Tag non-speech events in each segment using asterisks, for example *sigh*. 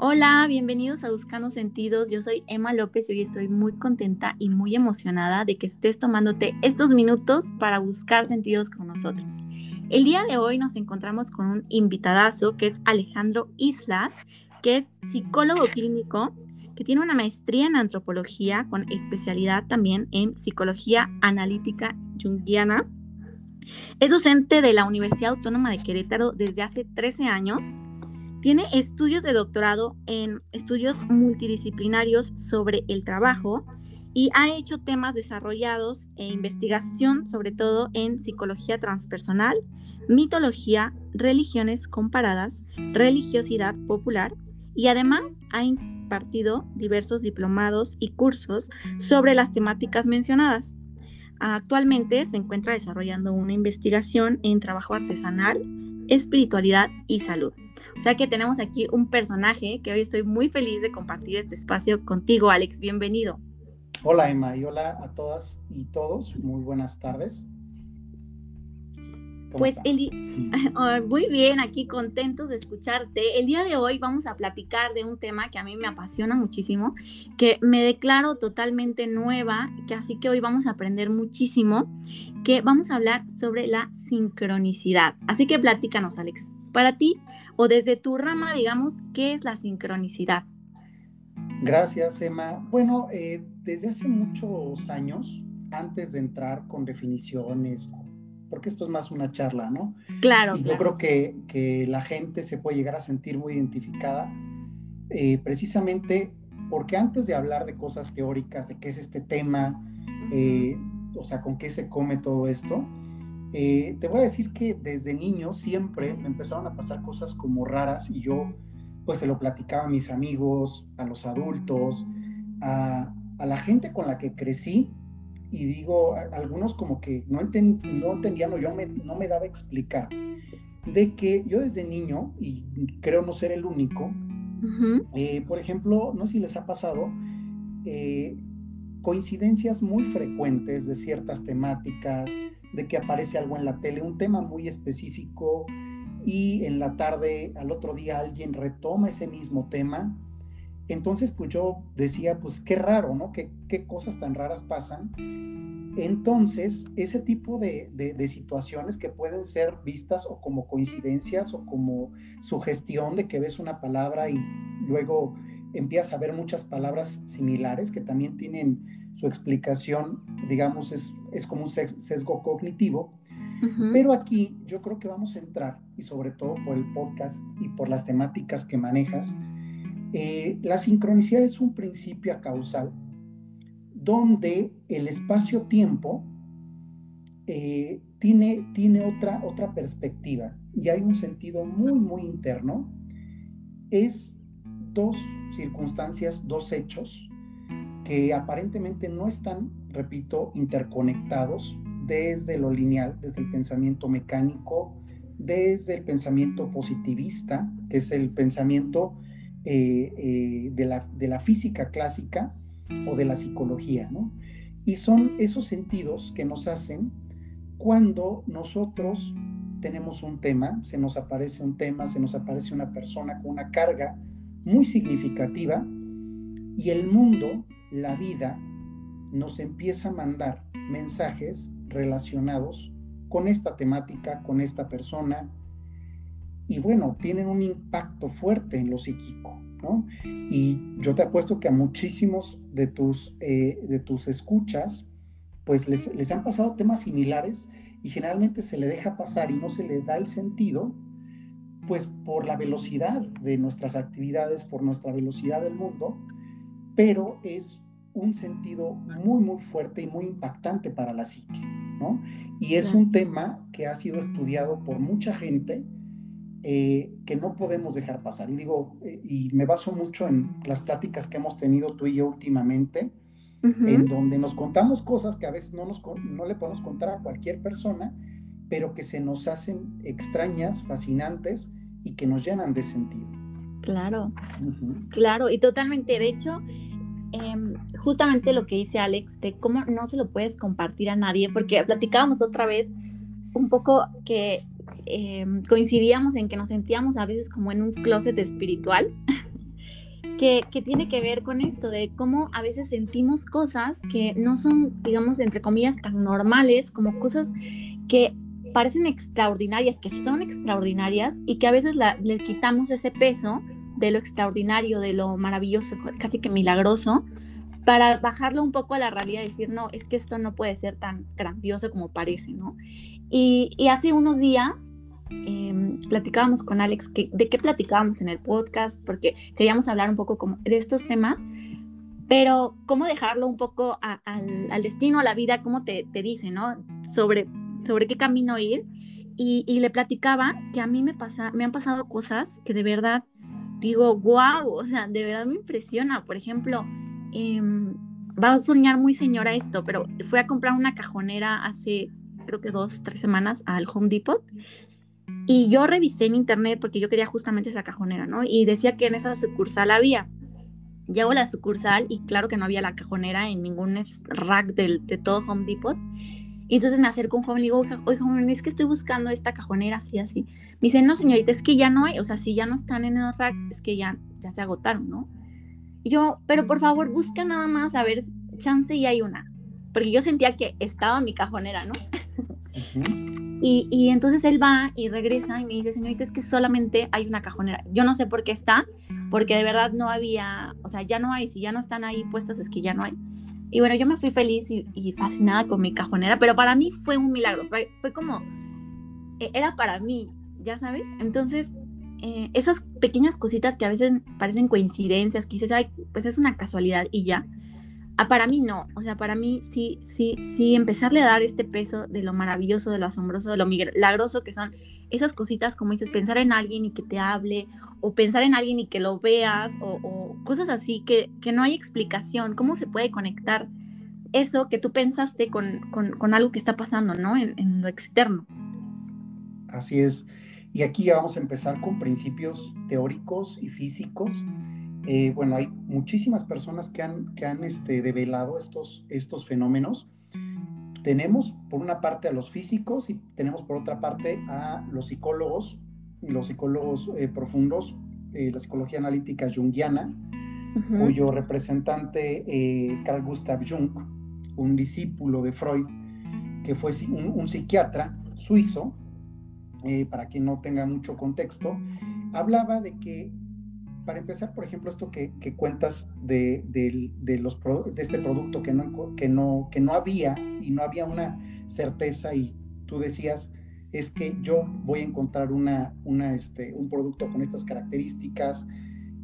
Hola, bienvenidos a Buscando Sentidos. Yo soy Emma López y hoy estoy muy contenta y muy emocionada de que estés tomándote estos minutos para buscar sentidos con nosotros. El día de hoy nos encontramos con un invitadazo que es Alejandro Islas, que es psicólogo clínico, que tiene una maestría en antropología con especialidad también en psicología analítica junguiana. Es docente de la Universidad Autónoma de Querétaro desde hace 13 años tiene estudios de doctorado en estudios multidisciplinarios sobre el trabajo y ha hecho temas desarrollados e investigación sobre todo en psicología transpersonal, mitología, religiones comparadas, religiosidad popular y además ha impartido diversos diplomados y cursos sobre las temáticas mencionadas. Actualmente se encuentra desarrollando una investigación en trabajo artesanal, espiritualidad y salud. O sea que tenemos aquí un personaje que hoy estoy muy feliz de compartir este espacio contigo, Alex. Bienvenido. Hola Emma y hola a todas y todos. Muy buenas tardes. Pues Eli, *laughs* muy bien, aquí contentos de escucharte. El día de hoy vamos a platicar de un tema que a mí me apasiona muchísimo, que me declaro totalmente nueva, que así que hoy vamos a aprender muchísimo, que vamos a hablar sobre la sincronicidad. Así que platícanos, Alex. Para ti, o desde tu rama, digamos, ¿qué es la sincronicidad? Gracias, Emma. Bueno, eh, desde hace muchos años, antes de entrar con definiciones, porque esto es más una charla, ¿no? Claro. Y yo creo que, que, la gente se puede llegar a sentir muy identificada, eh, precisamente porque antes de hablar de cosas teóricas, de qué es este tema, eh, o sea, con qué se come todo esto, eh, te voy a decir que desde niño siempre me empezaron a pasar cosas como raras y yo pues se lo platicaba a mis amigos, a los adultos, a, la gente con la que crecí y digo, algunos como que no, no entendían o yo no me daba a explicar de que yo desde niño, y creo no ser el único, eh, por ejemplo, no sé si les ha pasado, eh, coincidencias muy frecuentes de ciertas temáticas, de que aparece algo en la tele, un tema muy específico y en la tarde, al otro día, alguien retoma ese mismo tema. Entonces, pues yo decía, pues qué raro, ¿no? ¿Qué, qué cosas tan raras pasan? Entonces, ese tipo de, de, situaciones que pueden ser vistas o como coincidencias o como sugestión de que ves una palabra y luego empiezas a ver muchas palabras similares que también tienen su explicación, digamos, es, es como un sesgo cognitivo. Pero aquí yo creo que vamos a entrar, y sobre todo por el podcast y por las temáticas que manejas, eh, la sincronicidad es un principio causal donde el espacio-tiempo eh, tiene, tiene otra, otra perspectiva y hay un sentido muy, muy interno. Es dos circunstancias, dos hechos que aparentemente no están, repito, interconectados desde lo lineal, desde el pensamiento mecánico, desde el pensamiento positivista, que es el pensamiento eh, eh, de, la, de, la, física clásica o de la psicología, ¿no? Y son esos sentidos que nos hacen cuando nosotros tenemos un tema, se nos aparece un tema, se nos aparece una persona con una carga muy significativa y el mundo, la vida, nos empieza a mandar mensajes relacionados con esta temática, con esta persona, y bueno, tienen un impacto fuerte en lo psíquico, ¿no? Y yo te apuesto que a muchísimos de tus, eh, de tus escuchas, pues les, les han pasado temas similares y generalmente se le deja pasar y no se le da el sentido pues por la velocidad de nuestras actividades, por nuestra velocidad del mundo, pero es un sentido muy, muy fuerte y muy impactante para la psique, ¿no? Y es un tema que ha sido estudiado por mucha gente eh, que no podemos dejar pasar. Y digo, eh, y me baso mucho en las pláticas que hemos tenido tú y yo últimamente, en donde nos contamos cosas que a veces no, nos, no le podemos contar a cualquier persona, pero que se nos hacen extrañas, fascinantes y que nos llenan de sentido. Claro, claro, y totalmente. De hecho, em, justamente lo que dice Alex, de cómo no se lo puedes compartir a nadie, porque platicábamos otra vez un poco que em, coincidíamos en que nos sentíamos a veces como en un closet espiritual. *laughs* que, tiene que ver con esto, de cómo a veces sentimos cosas que no son, digamos, entre comillas, tan normales, como cosas que parecen extraordinarias, que son extraordinarias y que a veces la, le quitamos ese peso de lo extraordinario, de lo maravilloso, casi que milagroso, para bajarlo un poco a la realidad y decir, no, es que esto no puede ser tan grandioso como parece, ¿no? Y, y hace unos días eh, platicábamos con Alex que, de qué platicábamos en el podcast, porque queríamos hablar un poco como de estos temas, pero cómo dejarlo un poco al, destino, a la vida, cómo te, te dice, ¿no? Sobre, sobre qué camino ir. Y, y, le platicaba que a mí me, pasa, me han pasado cosas que de verdad digo, wow, o sea, de verdad me impresiona. Por ejemplo, eh, va a soñar muy señora esto, pero fui a comprar una cajonera hace creo que dos, tres semanas al Home Depot y yo revisé en internet porque yo quería justamente esa cajonera, ¿no? Y decía que en esa sucursal había. Llego a la sucursal y claro que no había la cajonera en ningún rack del, de todo Home Depot. Y entonces me acerco a un joven y digo, oye, joven, es que estoy buscando esta cajonera así, así. Me dice, no, señorita, es que ya no hay, o sea, si ya no están en los racks, es que ya, ya se agotaron, ¿no? Yo, pero por favor, busca nada más a ver, chance y hay una. Porque yo sentía que estaba mi cajonera, ¿no? y, y, entonces él va y regresa y me dice, señorita, es que solamente hay una cajonera. Yo no sé por qué está, porque de verdad no había, o sea, ya no hay, si ya no están ahí puestas es que ya no hay. Y bueno, yo me fui feliz y, y fascinada con mi cajonera, pero para mí fue un milagro, fue, fue como, e, era para mí, ya sabes. Entonces, eh, esas pequeñas cositas que a veces parecen coincidencias, que dices, pues es una casualidad y ya. Ah, para mí no, o sea, para mí sí, sí, sí, empezarle a dar este peso de lo maravilloso, de lo asombroso, de lo milagroso que son esas cositas, como dices, pensar en alguien y que te hable, o pensar en alguien y que lo veas, o, cosas así que, que, no hay explicación, cómo se puede conectar eso que tú pensaste con, con, con algo que está pasando, ¿no? En, lo externo. Así es. Y aquí ya vamos a empezar con principios teóricos y físicos eh, bueno, hay muchísimas personas que han, que han este, develado estos, estos fenómenos. Tenemos por una parte a los físicos y tenemos por otra parte a los psicólogos, los psicólogos eh, profundos, eh, la psicología analítica junguiana, uh -huh. cuyo representante Carl Gustav Jung, un discípulo de Freud, que fue un, un psiquiatra suizo, eh, para quien no tenga mucho contexto, hablaba de que para empezar, por ejemplo, esto que, cuentas de, los, de este producto que no, que, no, que no había y no había una certeza y tú decías, es que yo voy a encontrar una, una, este, un producto con estas características.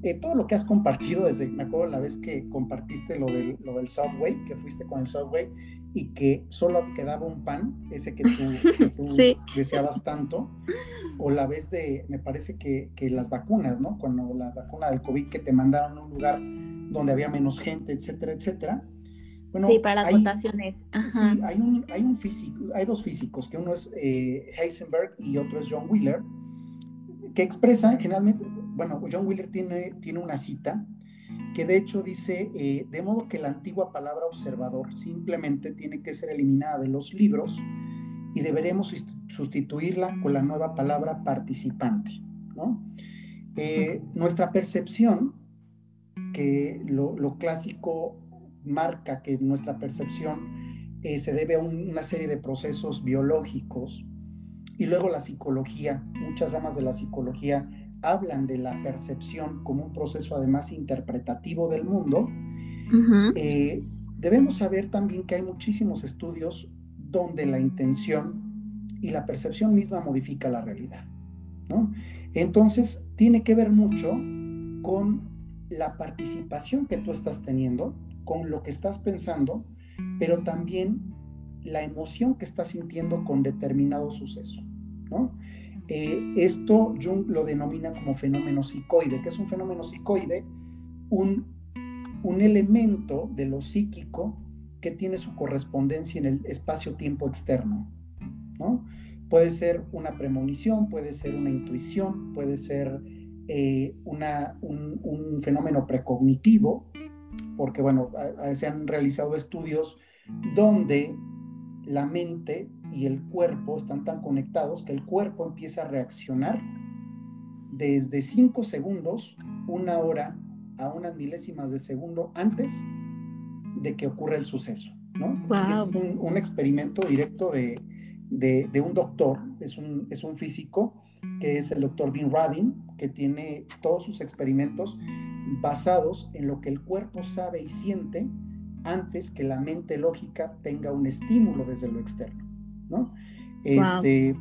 Eh, todo lo que has compartido desde, me acuerdo la vez que compartiste lo del, lo del Subway, que fuiste con el Subway y que solo quedaba un pan, ese que tú, que tú *laughs* sí. deseabas tanto, o la vez de, me parece que, que, las vacunas, ¿no? Cuando la vacuna del COVID que te mandaron a un lugar donde había menos gente, etcétera, etcétera. Bueno, sí, para las hay, votaciones. Ajá. Sí, hay un, hay un físico, hay dos físicos, que uno es eh, Heisenberg y otro es John Wheeler, que expresan generalmente, bueno, John Wheeler tiene, tiene una cita que de hecho dice, eh, de modo que la antigua palabra observador simplemente tiene que ser eliminada de los libros y deberemos sustituirla con la nueva palabra participante. ¿no? Eh, nuestra percepción, que lo, lo, clásico marca que nuestra percepción eh, se debe a un, una serie de procesos biológicos, y luego la psicología, muchas ramas de la psicología hablan de la percepción como un proceso además interpretativo del mundo, uh -huh. eh, debemos saber también que hay muchísimos estudios donde la intención y la percepción misma modifica la realidad. ¿no? Entonces, tiene que ver mucho con la participación que tú estás teniendo, con lo que estás pensando, pero también la emoción que estás sintiendo con determinado suceso. ¿no? Eh, esto Jung lo denomina como fenómeno psicoide. ¿Qué es un fenómeno psicoide? Un, un elemento de lo psíquico que tiene su correspondencia en el espacio-tiempo externo. ¿no? Puede ser una premonición, puede ser una intuición, puede ser eh, una, un, fenómeno precognitivo, porque bueno, se han realizado estudios donde la mente y el cuerpo están tan conectados que el cuerpo empieza a reaccionar desde 5 segundos, una hora a unas milésimas de segundo antes de que ocurra el suceso, ¿no? Wow. es un, experimento directo de, de, un doctor, es un, es un físico que es el doctor Dean Radin, que tiene todos sus experimentos basados en lo que el cuerpo sabe y siente antes que la mente lógica tenga un estímulo desde lo externo, ¿no? Este,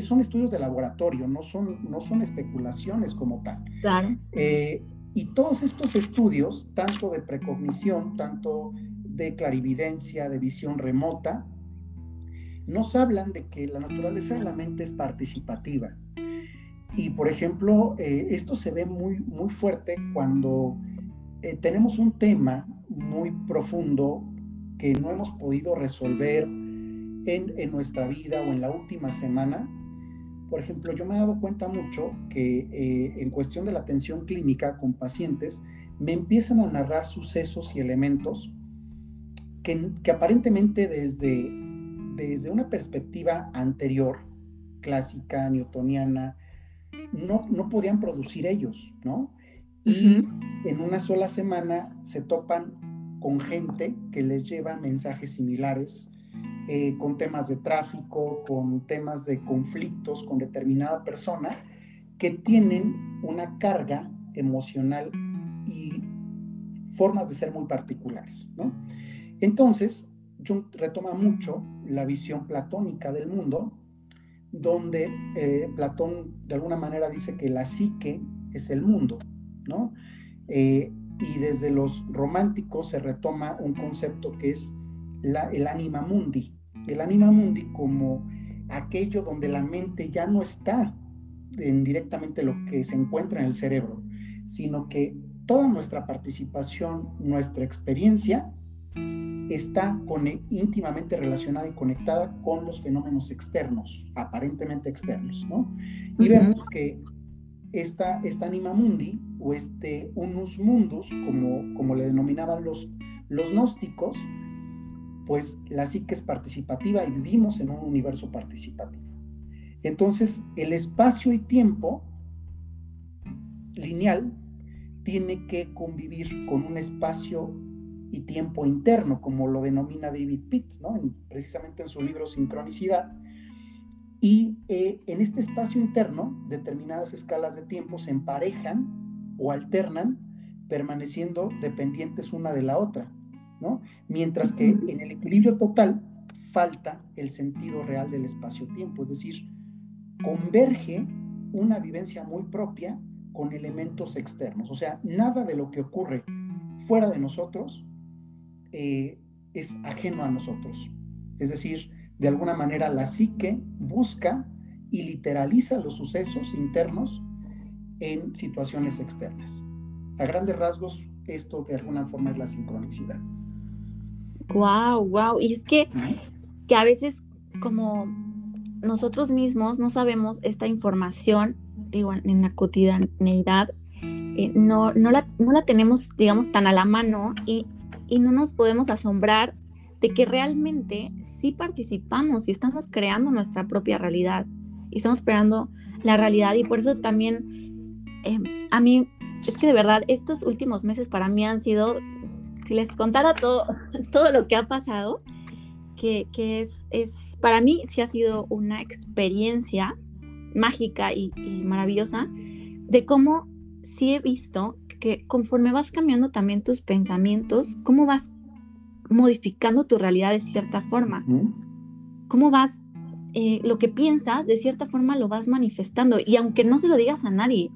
son estudios de laboratorio, no son, no son especulaciones como tal. Claro. Eh, y todos estos estudios, tanto de precognición, tanto de clarividencia, de visión remota, nos hablan de que la naturaleza de la mente es participativa. Y por ejemplo, eh, esto se ve muy, muy fuerte cuando eh, tenemos un tema muy profundo que no hemos podido resolver en, nuestra vida o en la última semana. Por ejemplo, yo me he dado cuenta mucho que eh, en cuestión de la atención clínica con pacientes, me empiezan a narrar sucesos y elementos que, que aparentemente desde, desde una perspectiva anterior, clásica, newtoniana, no, no podían producir ellos, ¿no? Y en una sola semana se topan con gente que les lleva mensajes similares, eh, con temas de tráfico, con temas de conflictos con determinada persona, que tienen una carga emocional y formas de ser muy particulares, ¿no? Entonces, Jung retoma mucho la visión platónica del mundo, donde eh, Platón de alguna manera dice que la psique es el mundo, ¿no? Eh, y desde los románticos se retoma un concepto que es la, el anima mundi. El anima mundi como aquello donde la mente ya no está en directamente lo que se encuentra en el cerebro, sino que toda nuestra participación, nuestra experiencia está íntimamente relacionada y conectada con los fenómenos externos, aparentemente externos, ¿no? Y vemos que esta, esta anima mundi o este unus mundus, como, como le denominaban los, los gnósticos, pues la psique es participativa y vivimos en un universo participativo. Entonces, el espacio y tiempo lineal tiene que convivir con un espacio y tiempo interno, como lo denomina David Pitt, precisamente en su libro Sincronicidad. Y eh, en este espacio interno, determinadas escalas de tiempo se emparejan o alternan, permaneciendo dependientes una de la otra, ¿no? Mientras que en el equilibrio total falta el sentido real del espacio-tiempo, es decir, converge una vivencia muy propia con elementos externos, o sea, nada de lo que ocurre fuera de nosotros eh, es ajeno a nosotros. Es decir, de alguna manera la psique busca y literaliza los sucesos internos en situaciones externas. A grandes rasgos, esto de alguna forma es la sincronicidad. Wow, wow. Y es que, que a veces como nosotros mismos no sabemos esta información, digo, en la cotidianidad, eh, no, no, la, no la tenemos, digamos, tan a la mano y, y no nos podemos asombrar de que realmente sí participamos y estamos creando nuestra propia realidad y estamos creando la realidad. Y por eso también em, a mí es que de verdad estos últimos meses para mí han sido, si les contara todo, *laughs* todo lo que ha pasado, que, que es, es, para mí sí ha sido una experiencia mágica y, y maravillosa de cómo sí he visto que conforme vas cambiando también tus pensamientos, cómo vas modificando tu realidad de cierta forma, cómo vas, eh, lo que piensas, de cierta forma lo vas manifestando. Y aunque no se lo digas a nadie,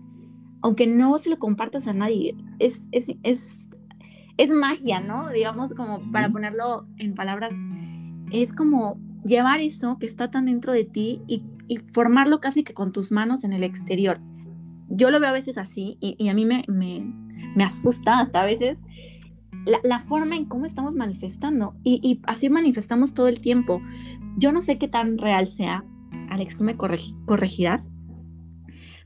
aunque no se lo compartas a nadie, es, es, es, es magia, ¿no? Digamos, como para ponerlo en palabras, es como llevar eso que está tan dentro de ti y, y formarlo casi que con tus manos en el exterior yo lo veo a veces así y, a mí me, me, asusta hasta a veces la, forma en cómo estamos manifestando y, así manifestamos todo el tiempo. Yo no sé qué tan real sea, Alex, tú me corregirás,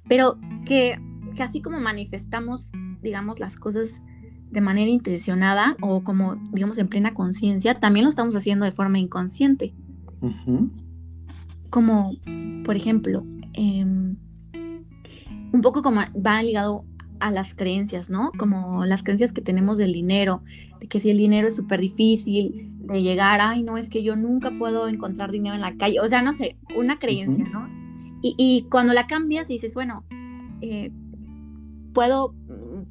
pero que, que así como manifestamos, digamos, las cosas de manera intencionada o como, digamos, en plena conciencia, también lo estamos haciendo de forma inconsciente. Como, por ejemplo, eh, un poco como va ligado a las creencias, ¿no? Como las creencias que tenemos del dinero, de que si el dinero es súper difícil de llegar, ay, no, es que yo nunca puedo encontrar dinero en la calle, o sea, no sé, una creencia, ¿no? Y, cuando la cambias y dices, bueno, eh, puedo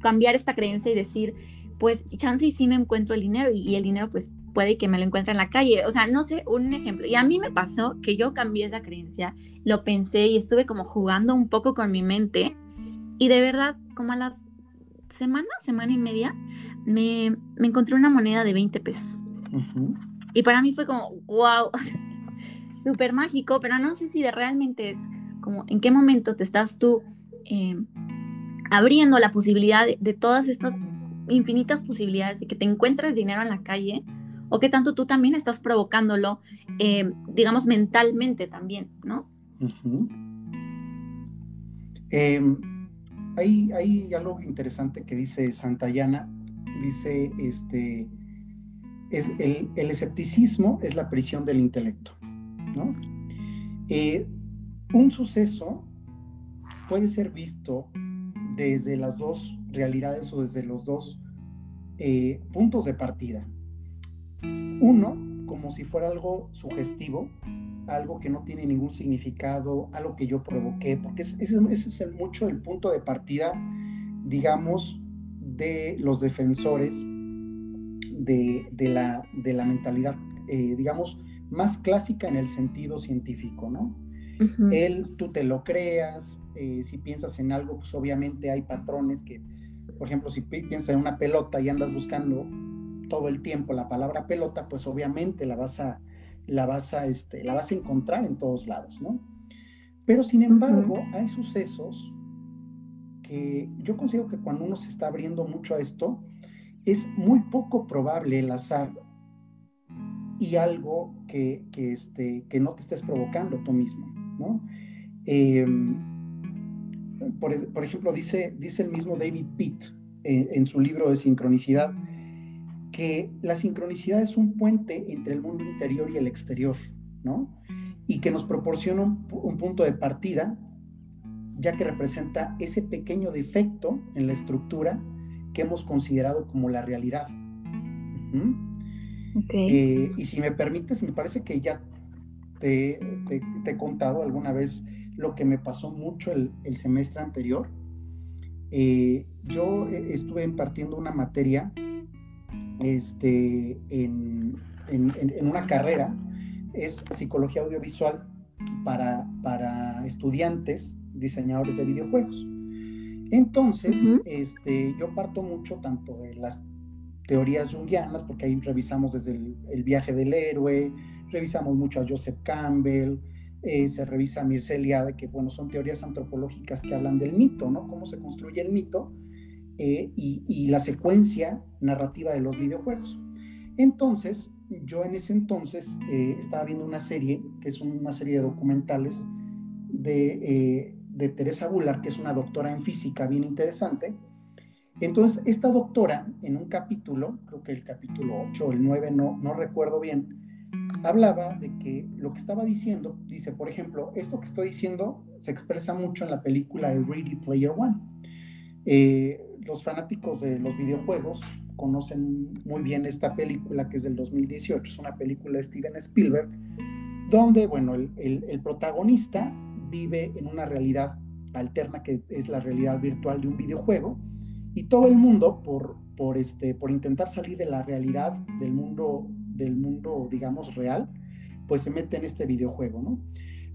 cambiar esta creencia y decir, pues chance y sí me encuentro el dinero y, el dinero pues puede que me lo encuentre en la calle. O sea, no sé, un ejemplo. Y a mí me pasó que yo cambié esa creencia, lo pensé y estuve como jugando un poco con mi mente y de verdad, como a las semana, semana y media, me, me encontré una moneda de 20 pesos. Y para mí fue como, wow, *laughs* súper mágico, pero no sé si de realmente es como en qué momento te estás tú eh, abriendo la posibilidad de, todas estas infinitas posibilidades de que te encuentres dinero en la calle o que tanto tú también estás provocándolo, eh, digamos, mentalmente también, ¿no? Em, hay, hay, algo interesante que dice Santayana, dice, este, es el, escepticismo es la prisión del intelecto, ¿no? Eh, un suceso puede ser visto desde las dos realidades o desde los dos eh, puntos de partida. Uno, como si fuera algo sugestivo, algo que no tiene ningún significado, algo que yo provoqué, porque ese, es mucho el punto de partida, digamos, de los defensores de, la, mentalidad, eh, digamos, más clásica en el sentido científico, ¿no? Él, tú te lo creas, eh, si piensas en algo, pues obviamente hay patrones que, por ejemplo, si piensas en una pelota y andas buscando todo el tiempo la palabra pelota, pues obviamente la vas a, la vas a, este, la vas a encontrar en todos lados, ¿no? Pero sin embargo, hay sucesos que yo considero que cuando uno se está abriendo mucho a esto, es muy poco probable el azar y algo que, que, este, que no te estés provocando tú mismo, ¿no? Em, por, ejemplo, dice, dice el mismo David Pitt eh, en su libro de sincronicidad, que la sincronicidad es un puente entre el mundo interior y el exterior, ¿no? Y que nos proporciona un, punto de partida, ya que representa ese pequeño defecto en la estructura que hemos considerado como la realidad. Eh, y si me permites, me parece que ya te, te, he contado alguna vez lo que me pasó mucho el, semestre anterior. Eh, yo e, estuve impartiendo una materia este, en, una carrera, es psicología audiovisual para, para estudiantes diseñadores de videojuegos. Entonces, este, yo parto mucho tanto de las teorías junguianas, porque ahí revisamos desde el, el, viaje del héroe, revisamos mucho a Joseph Campbell, eh, se revisa a Mircea Eliade, que bueno, son teorías antropológicas que hablan del mito, ¿no? Cómo se construye el mito eh, y, la secuencia narrativa de los videojuegos. Entonces, yo en ese entonces eh, estaba viendo una serie, que es una serie de documentales de, de Teresa Bular, que es una doctora en física bien interesante. Entonces, esta doctora, en un capítulo, creo que el capítulo 8 o el 9, no, no recuerdo bien, hablaba de que lo que estaba diciendo, dice, por ejemplo, esto que estoy diciendo se expresa mucho en la película de Ready Player One. Eh, los fanáticos de los videojuegos conocen muy bien esta película que es del 2018, es una película de Steven Spielberg, donde, bueno, el, el protagonista vive en una realidad alterna que es la realidad virtual de un videojuego y todo el mundo por, por, este, por intentar salir de la realidad del mundo del mundo, digamos, real, pues se mete en este videojuego, ¿no?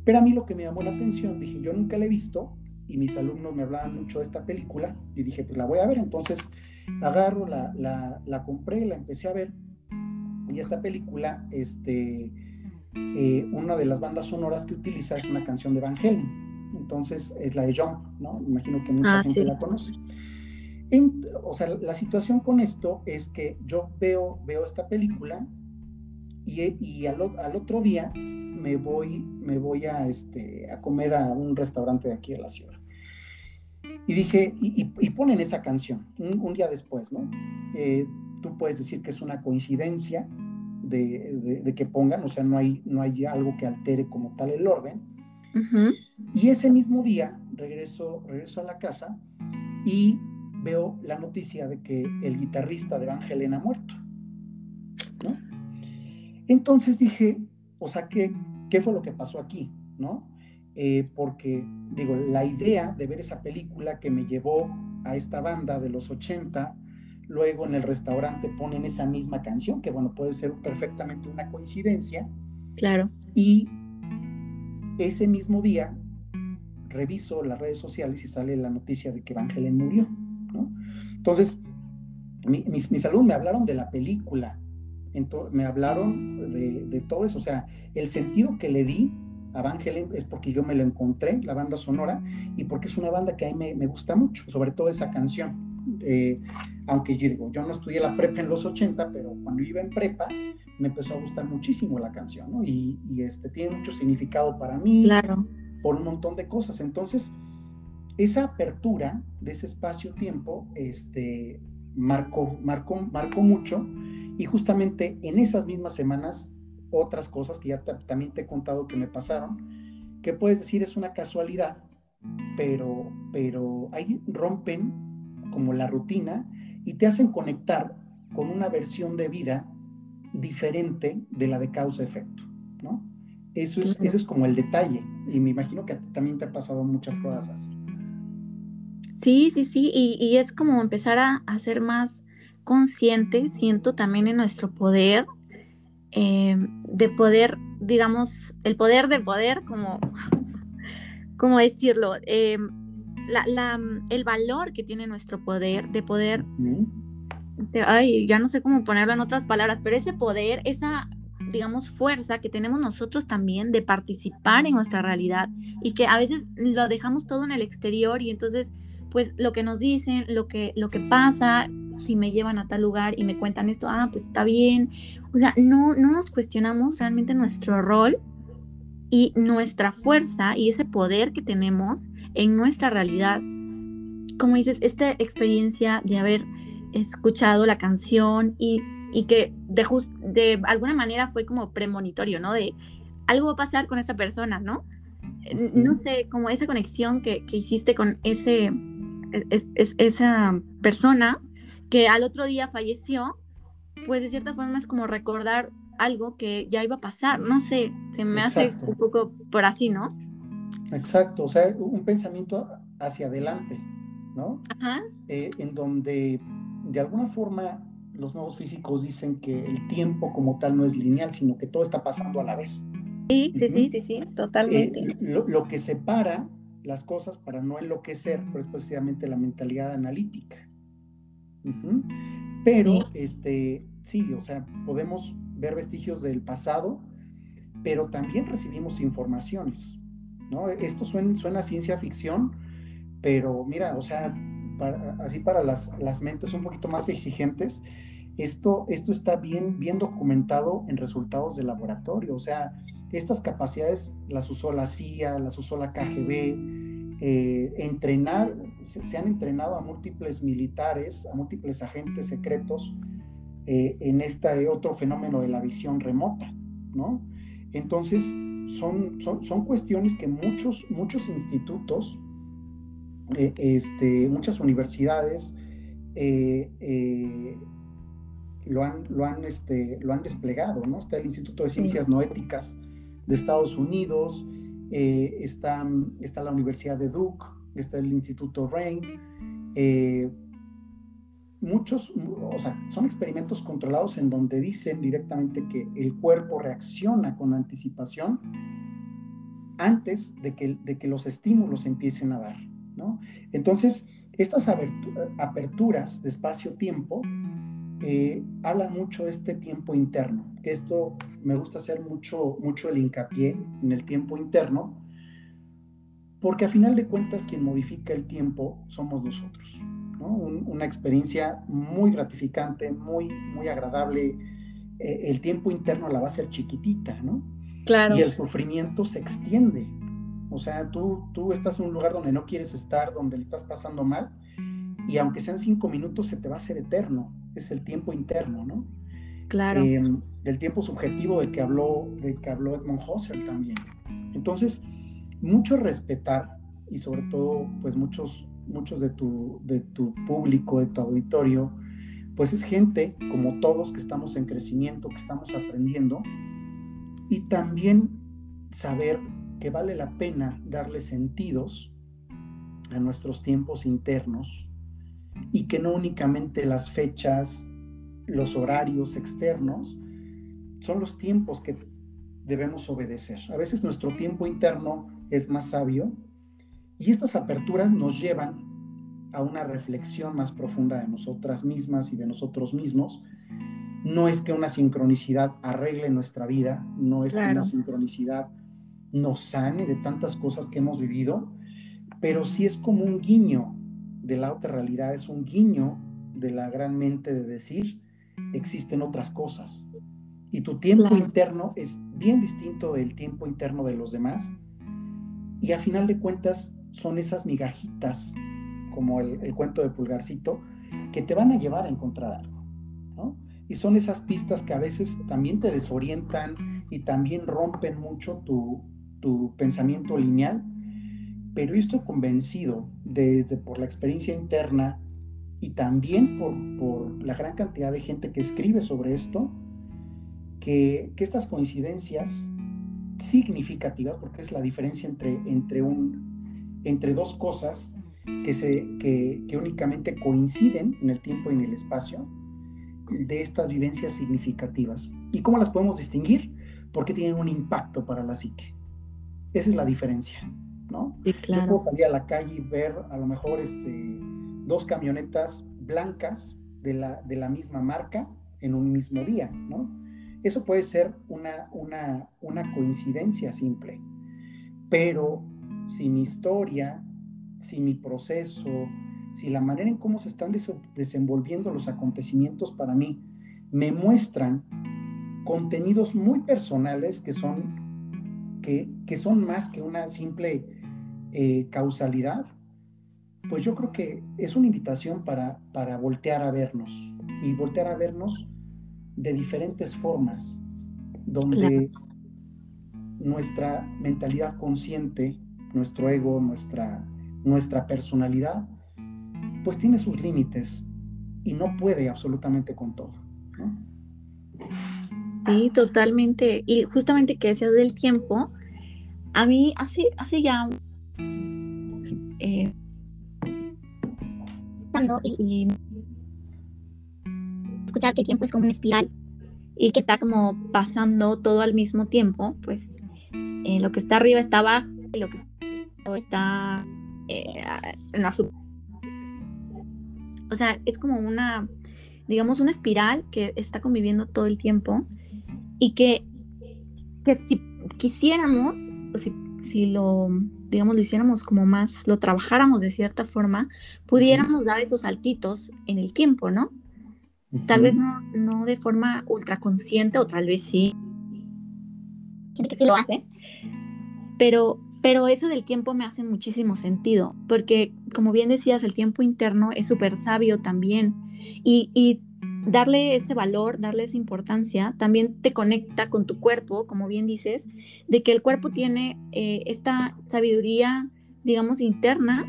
Pero a mí lo que me llamó la atención, dije, yo nunca la he visto y mis alumnos me hablaban mucho de esta película y dije, pues la voy a ver, entonces agarro, la, la, la compré, la empecé a ver y esta película, este, eh, una de las bandas sonoras que utiliza es una canción de Van Halen, entonces es la de Jump, ¿no? Imagino que mucha ah, gente la conoce o sea, la situación con esto es que yo veo, veo esta película y, y al, al, otro día me voy, me voy a, este, a comer a un restaurante de aquí de la ciudad. Y dije, y, y, ponen esa canción un, día después, ¿no? Eh, tú puedes decir que es una coincidencia de, de, que pongan, o sea, no hay, no hay algo que altere como tal el orden. Y ese mismo día regreso, regreso a la casa y veo la noticia de que el guitarrista de Van Halen ha muerto. Entonces dije, o sea, ¿qué, ¿qué fue lo que pasó aquí? ¿no? Eh, porque, digo, la idea de ver esa película que me llevó a esta banda de los 80, luego en el restaurante ponen esa misma canción, que bueno, puede ser perfectamente una coincidencia. Claro. Y ese mismo día reviso las redes sociales y sale la noticia de que Van Halen murió, ¿no? Entonces, mis, mis, alumnos me hablaron de la película, me hablaron de, de, todo eso, o sea, el sentido que le di a Van Halen es porque yo me lo encontré, la banda sonora, y porque es una banda que a mí me, me gusta mucho, sobre todo esa canción. Eh, aunque yo digo, yo no estudié la prepa en los 80, pero cuando iba en prepa me empezó a gustar muchísimo la canción, ¿no? Y, y este, tiene mucho significado para mí, claro. por un montón de cosas. Entonces, esa apertura de ese espacio-tiempo este, marcó, marcó, marcó mucho y justamente en esas mismas semanas otras cosas que ya también te he contado que me pasaron, que puedes decir es una casualidad, pero, pero ahí rompen como la rutina y te hacen conectar con una versión de vida diferente de la de causa-efecto, ¿no? Eso es, eso es como el detalle y me imagino que a ti también te ha pasado muchas cosas así. Sí, sí, sí, y, y es como empezar a, ser más consciente, siento también en nuestro poder eh, de poder, digamos, el poder de poder, como, *laughs* como decirlo, eh, la, la, el valor que tiene nuestro poder, de poder, de, ay, ya no sé cómo ponerlo en otras palabras, pero ese poder, esa, digamos, fuerza que tenemos nosotros también de participar en nuestra realidad y que a veces lo dejamos todo en el exterior y entonces pues lo que nos dicen, lo que, lo que pasa, si me llevan a tal lugar y me cuentan esto, ah, pues está bien. O sea, no, no nos cuestionamos realmente nuestro rol y nuestra fuerza y ese poder que tenemos en nuestra realidad. Como dices, esta experiencia de haber escuchado la canción y, y que de, just, de alguna manera fue como premonitorio, ¿no? De algo va a pasar con esa persona, ¿no? No sé, como esa conexión que, que hiciste con ese, es, es, esa persona que al otro día falleció, pues de cierta forma es como recordar algo que ya iba a pasar, no sé, se me Exacto. hace un poco por así, ¿no? Exacto, o sea, un pensamiento hacia adelante, ¿no? Ajá. Eh, en donde de alguna forma los nuevos físicos dicen que el tiempo como tal no es lineal, sino que todo está pasando a la vez. Sí, sí, uh -huh. sí, sí, sí, totalmente. Eh, lo, lo, que separa las cosas para no enloquecer, pero es precisamente la mentalidad analítica. Uh -huh. Pero, sí. este, sí, o sea, podemos ver vestigios del pasado, pero también recibimos informaciones, ¿no? Esto suena, suena ciencia ficción, pero mira, o sea, para, así para las, las, mentes un poquito más exigentes, esto, esto está bien, bien documentado en resultados de laboratorio, o sea, estas capacidades las usó la CIA, las usó la KGB, eh, entrenar, se, se, han entrenado a múltiples militares, a múltiples agentes secretos eh, en este otro fenómeno de la visión remota, ¿no? Entonces, son, son, son cuestiones que muchos, muchos institutos, eh, este, muchas universidades, lo han, lo, han, este, lo han desplegado, ¿no? Está el Instituto de Ciencias sí. Noéticas de Estados Unidos, eh, está, está, la Universidad de Duke, está el Instituto Rain. Eh, muchos, o sea, son experimentos controlados en donde dicen directamente que el cuerpo reacciona con anticipación antes de que, de que los estímulos empiecen a dar, ¿no? Entonces, estas aperturas de espacio-tiempo eh, hablan mucho de este tiempo interno, que esto me gusta hacer mucho, mucho el hincapié en el tiempo interno, porque a final de cuentas quien modifica el tiempo somos nosotros. ¿no? Un, una experiencia muy gratificante, muy, muy agradable. Eh, el tiempo interno la va a ser chiquitita, ¿no? Claro. Y el sufrimiento se extiende. O sea, tú, tú estás en un lugar donde no quieres estar, donde le estás pasando mal, y aunque sean cinco minutos, se te va a hacer eterno. Es el tiempo interno, ¿no? Claro. Eh, el tiempo subjetivo del que habló, del que habló Edmund Husserl también. Entonces, mucho respetar y sobre todo, pues muchos, muchos de tu, de tu público, de tu auditorio, pues es gente como todos que estamos en crecimiento, que estamos aprendiendo, y también saber que vale la pena darle sentidos a nuestros tiempos internos y que no únicamente las fechas, los horarios externos, son los tiempos que debemos obedecer. A veces nuestro tiempo interno es más sabio y estas aperturas nos llevan a una reflexión más profunda de nosotras mismas y de nosotros mismos. No es que una sincronicidad arregle nuestra vida, no es que una sincronicidad nos sane de tantas cosas que hemos vivido, pero sí es como un guiño de la otra realidad, es un guiño de la gran mente de decir, existen otras cosas. Y tu tiempo interno es bien distinto del tiempo interno de los demás. Y a final de cuentas son esas migajitas, como el, cuento de Pulgarcito, que te van a llevar a encontrar algo. Y son esas pistas que a veces también te desorientan y también rompen mucho tu, tu pensamiento lineal, pero estoy convencido desde por la experiencia interna y también por, por, la gran cantidad de gente que escribe sobre esto, que, que, estas coincidencias significativas, porque es la diferencia entre, entre, un, entre dos cosas que, se, que, que únicamente coinciden en el tiempo y en el espacio, de estas vivencias significativas. ¿Y cómo las podemos distinguir? Porque tienen un impacto para la psique. Esa es la diferencia, ¿no? Sí, claro. Yo puedo salir a la calle y ver a lo mejor este, dos camionetas blancas de la, de la misma marca en un mismo día, ¿no? Eso puede ser una, una, una coincidencia simple, pero si mi historia, si mi proceso, si la manera en cómo se están desenvolviendo los acontecimientos para mí me muestran contenidos muy personales que son que, son más que una simple eh, causalidad, pues yo creo que es una invitación para, para voltear a vernos y voltear a vernos de diferentes formas, donde nuestra mentalidad consciente, nuestro ego, nuestra, nuestra personalidad, pues tiene sus límites y no puede absolutamente con todo. Sí, totalmente. Y justamente que decías del tiempo, a mí hace, hace ya eh, y, escuchar que el tiempo es como una espiral y que está como pasando todo al mismo tiempo, pues eh, lo que está arriba está abajo y lo que está eh, en la sub. O sea, es como una, digamos, una espiral que está conviviendo todo el tiempo y que, que si quisiéramos si, si lo, digamos, lo hiciéramos como más, lo trabajáramos de cierta forma, pudiéramos dar esos saltitos en el tiempo, ¿no? Tal vez no, no de forma ultra consciente o tal vez sí. Gente que sí lo hace. Pero, pero eso del tiempo me hace muchísimo sentido, porque como bien decías, el tiempo interno es súper sabio también. Y, y darle ese valor, darle esa importancia, también te conecta con tu cuerpo, como bien dices, de que el cuerpo tiene eh, esta sabiduría, digamos, interna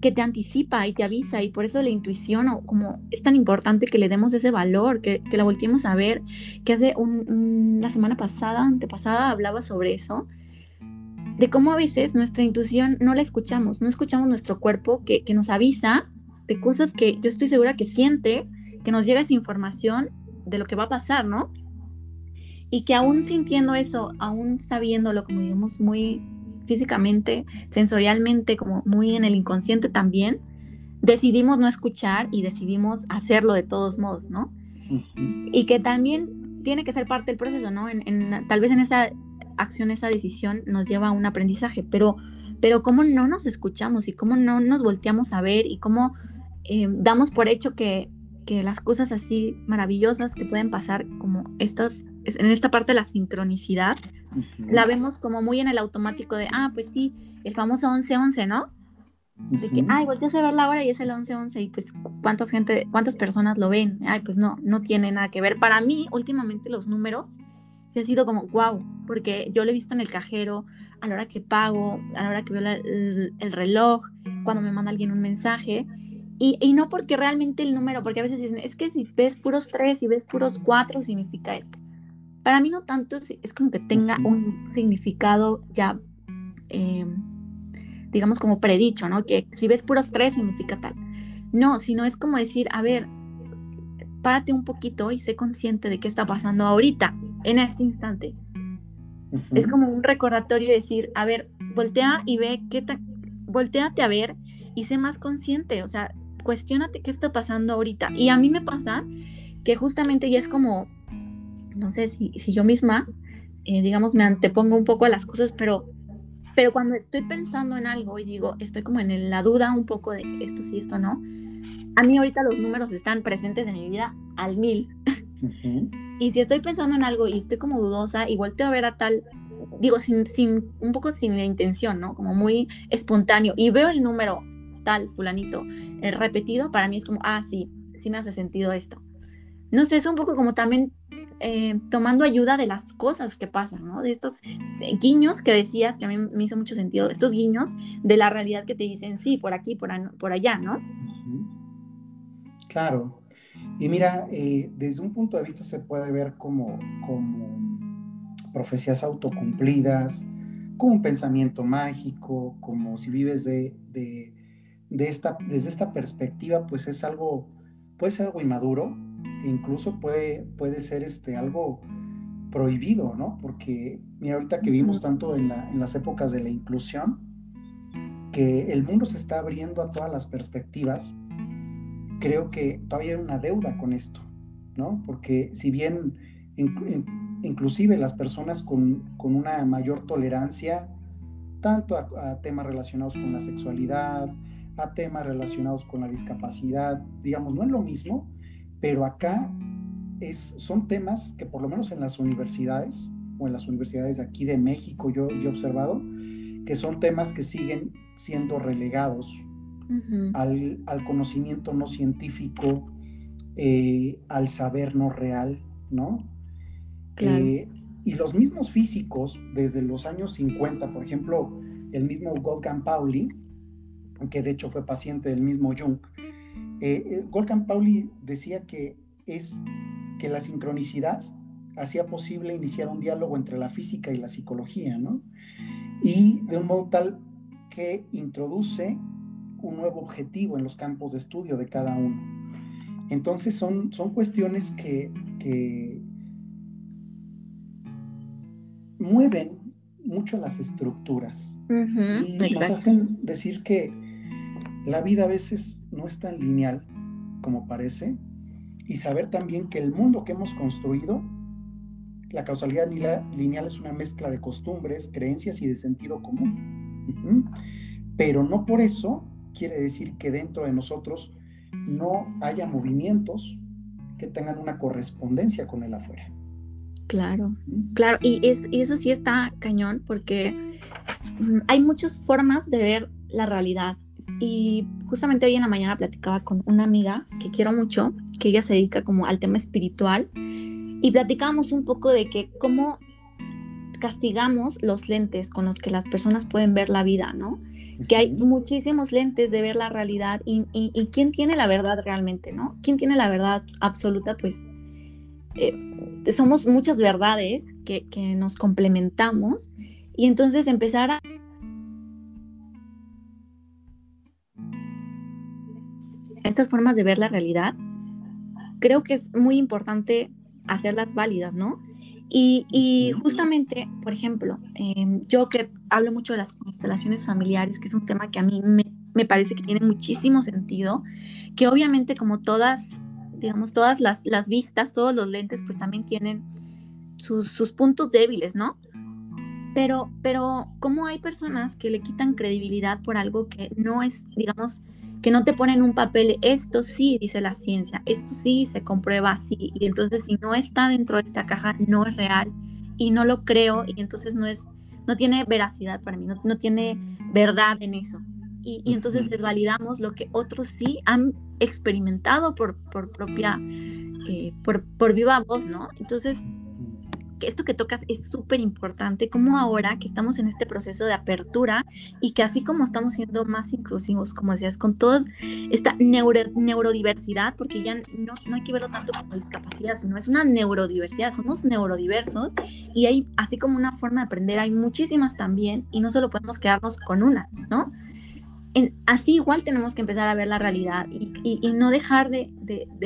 que te anticipa y te avisa y por eso la intuición o como es tan importante que le demos ese valor, que, la volteemos a ver, que hace un, la semana pasada, antepasada, hablaba sobre eso, de cómo a veces nuestra intuición no la escuchamos, no escuchamos nuestro cuerpo que, que nos avisa de cosas que yo estoy segura que siente, que nos llega esa información de lo que va a pasar, ¿no? Y que aún sintiendo eso, aún sabiéndolo, como digamos, muy físicamente, sensorialmente, como muy en el inconsciente también, decidimos no escuchar y decidimos hacerlo de todos modos, ¿no? Y que también tiene que ser parte del proceso, ¿no? En, tal vez en esa acción, esa decisión nos lleva a un aprendizaje, pero, pero cómo no nos escuchamos y cómo no nos volteamos a ver y cómo eh, damos por hecho que que las cosas así maravillosas que pueden pasar, como estos, en esta parte de la sincronicidad, la vemos como muy en el automático de, ah, pues sí, el famoso 11-11, ¿no? De que, ay, volteas a ver la hora y es el 11-11 y pues cuántas gente, cuántas personas lo ven. Ay, pues no, no tiene nada que ver. Para mí, últimamente los números sí ha sido como, wow, porque yo lo he visto en el cajero, a la hora que pago, a la hora que veo el, reloj, cuando me manda alguien un mensaje. Y, y, no porque realmente el número, porque a veces dicen, es que si ves puros tres y ves puros cuatro, significa esto. Para mí no tanto, es, como que tenga un significado ya, eh, digamos, como predicho, ¿no? Que si ves puros tres, significa tal. No, sino es como decir, a ver, párate un poquito y sé consciente de qué está pasando ahorita, en este instante. Es como un recordatorio de decir, a ver, voltea y ve qué volteate a ver y sé más consciente, o sea, cuestionate qué está pasando ahorita. Y a mí me pasa que justamente ya es como, no sé si, si yo misma, eh, digamos, me antepongo un poco a las cosas, pero, pero cuando estoy pensando en algo y digo, estoy como en la duda un poco de esto sí, esto no, a mí ahorita los números están presentes en mi vida al mil. Y si estoy pensando en algo y estoy como dudosa y volteo a ver a tal, digo, sin, sin, un poco sin la intención, ¿no? Como muy espontáneo y veo el número tal, fulanito, el repetido, para mí es como, ah, sí, sí me hace sentido esto. No sé, es un poco como también eh, tomando ayuda de las cosas que pasan, ¿no? De estos este, guiños que decías, que a mí me hizo mucho sentido, estos guiños de la realidad que te dicen, sí, por aquí, por, por allá, ¿no? Claro. Y mira, eh, desde un punto de vista se puede ver como, como profecías autocumplidas, como un pensamiento mágico, como si vives de, esta, desde esta perspectiva, pues es algo, puede ser algo inmaduro, e incluso puede, puede ser este, algo prohibido, ¿no? Porque mira, ahorita que vimos tanto en, la, en las épocas de la inclusión, que el mundo se está abriendo a todas las perspectivas, creo que todavía hay una deuda con esto, ¿no? Porque si bien inclusive las personas con, una mayor tolerancia, tanto a, temas relacionados con la sexualidad, a temas relacionados con la discapacidad, digamos, no es lo mismo, pero acá es, son temas que por lo menos en las universidades, o en las universidades de aquí de México, yo, yo he observado, que son temas que siguen siendo relegados al, conocimiento no científico, eh, al saber no real, ¿no? Eh, y los mismos físicos, desde los años 50, por ejemplo, el mismo Wolfgang Pauli, que de hecho fue paciente del mismo Jung, eh, Wolfgang Pauli decía que es que la sincronicidad hacía posible iniciar un diálogo entre la física y la psicología, ¿no? Y de un modo tal que introduce un nuevo objetivo en los campos de estudio de cada uno. Entonces son, son cuestiones que, mueven mucho las estructuras y nos hacen decir que la vida a veces no es tan lineal como parece y saber también que el mundo que hemos construido, la causalidad lineal es una mezcla de costumbres, creencias y de sentido común. Pero no por eso quiere decir que dentro de nosotros no haya movimientos que tengan una correspondencia con el afuera. Claro, claro, y, es, eso sí está cañón porque mm, hay muchas formas de ver la realidad. Y justamente hoy en la mañana platicaba con una amiga que quiero mucho, que ella se dedica como al tema espiritual, y platicábamos un poco de que cómo castigamos los lentes con los que las personas pueden ver la vida, ¿no? que hay muchísimos lentes de ver la realidad y, quién tiene la verdad realmente, ¿no? ¿Quién tiene la verdad absoluta? Pues eh, somos muchas verdades que, que nos complementamos y entonces empezar a... Estas formas de ver la realidad, creo que es muy importante hacerlas válidas, ¿no? Y, justamente, por ejemplo, em, yo que hablo mucho de las constelaciones familiares, que es un tema que a mí me, parece que tiene muchísimo sentido, que obviamente como todas, digamos, todas las, las vistas, todos los lentes, pues también tienen sus, sus puntos débiles, ¿no? Pero, pero, ¿cómo hay personas que le quitan credibilidad por algo que no es, digamos, que no te ponen un papel, esto sí dice la ciencia, esto sí se comprueba así, y entonces si no está dentro de esta caja, no es real y no lo creo, y entonces no es, no tiene veracidad para mí, no, tiene verdad en eso. Y, entonces desvalidamos lo que otros sí han experimentado por, por propia, eh, por, por viva voz, ¿no? Entonces, esto que tocas es súper importante, como ahora que estamos en este proceso de apertura y que así como estamos siendo más inclusivos, como decías, con toda esta neurodiversidad, porque ya no, no hay que verlo tanto como discapacidad, sino es una neurodiversidad, somos neurodiversos y hay, así como una forma de aprender, hay muchísimas también y no solo podemos quedarnos con una, ¿no? Así igual tenemos que empezar a ver la realidad y, no dejar de,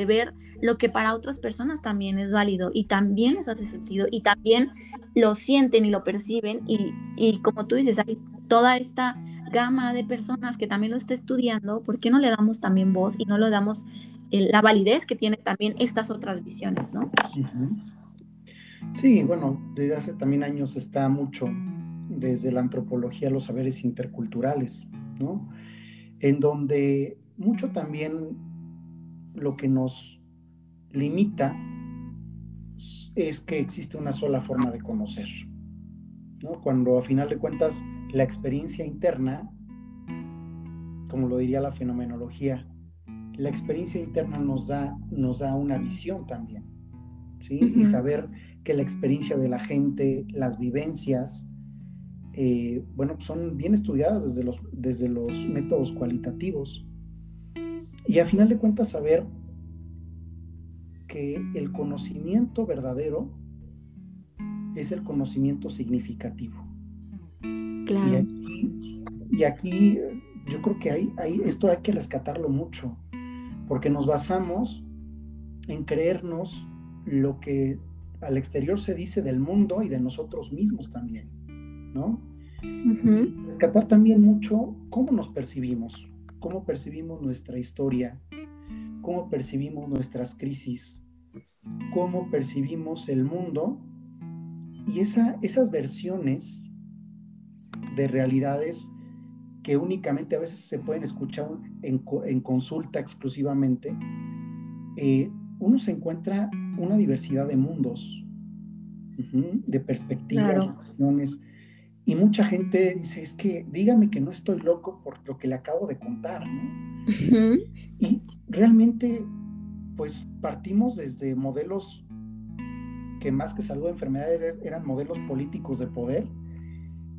ver lo que para otras personas también es válido y también les hace sentido y también lo sienten y lo perciben y, como tú dices, hay toda esta gama de personas que también lo está estudiando, ¿por qué no le damos también voz y no le damos eh, la validez que tienen también estas otras visiones, ¿no? Sí, bueno, desde hace también años está mucho desde la antropología los saberes interculturales, ¿no? En donde mucho también lo que nos limita es que existe una sola forma de conocer, ¿no? Cuando a final de cuentas la experiencia interna, como lo diría la fenomenología, la experiencia interna nos da, nos da una visión también, ¿sí? Y saber que la experiencia de la gente, las vivencias, eh, bueno, son bien estudiadas desde los, desde los métodos cualitativos. Y a final de cuentas saber que el conocimiento verdadero es el conocimiento significativo. Claro. Y aquí, yo creo que hay, hay, esto hay que rescatarlo mucho, porque nos basamos en creernos lo que al exterior se dice del mundo y de nosotros mismos también, ¿no? Rescatar también mucho cómo nos percibimos, cómo percibimos nuestra historia, cómo percibimos nuestras crisis, cómo percibimos el mundo y esa, esas versiones de realidades que únicamente a veces se pueden escuchar en, consulta exclusivamente, eh, uno se encuentra una diversidad de mundos, de perspectivas, de visiones, y mucha gente dice, es que dígame que no estoy loco por lo que le acabo de contar, Y realmente, pues partimos desde modelos que más que salud de enfermedades eran modelos políticos de poder,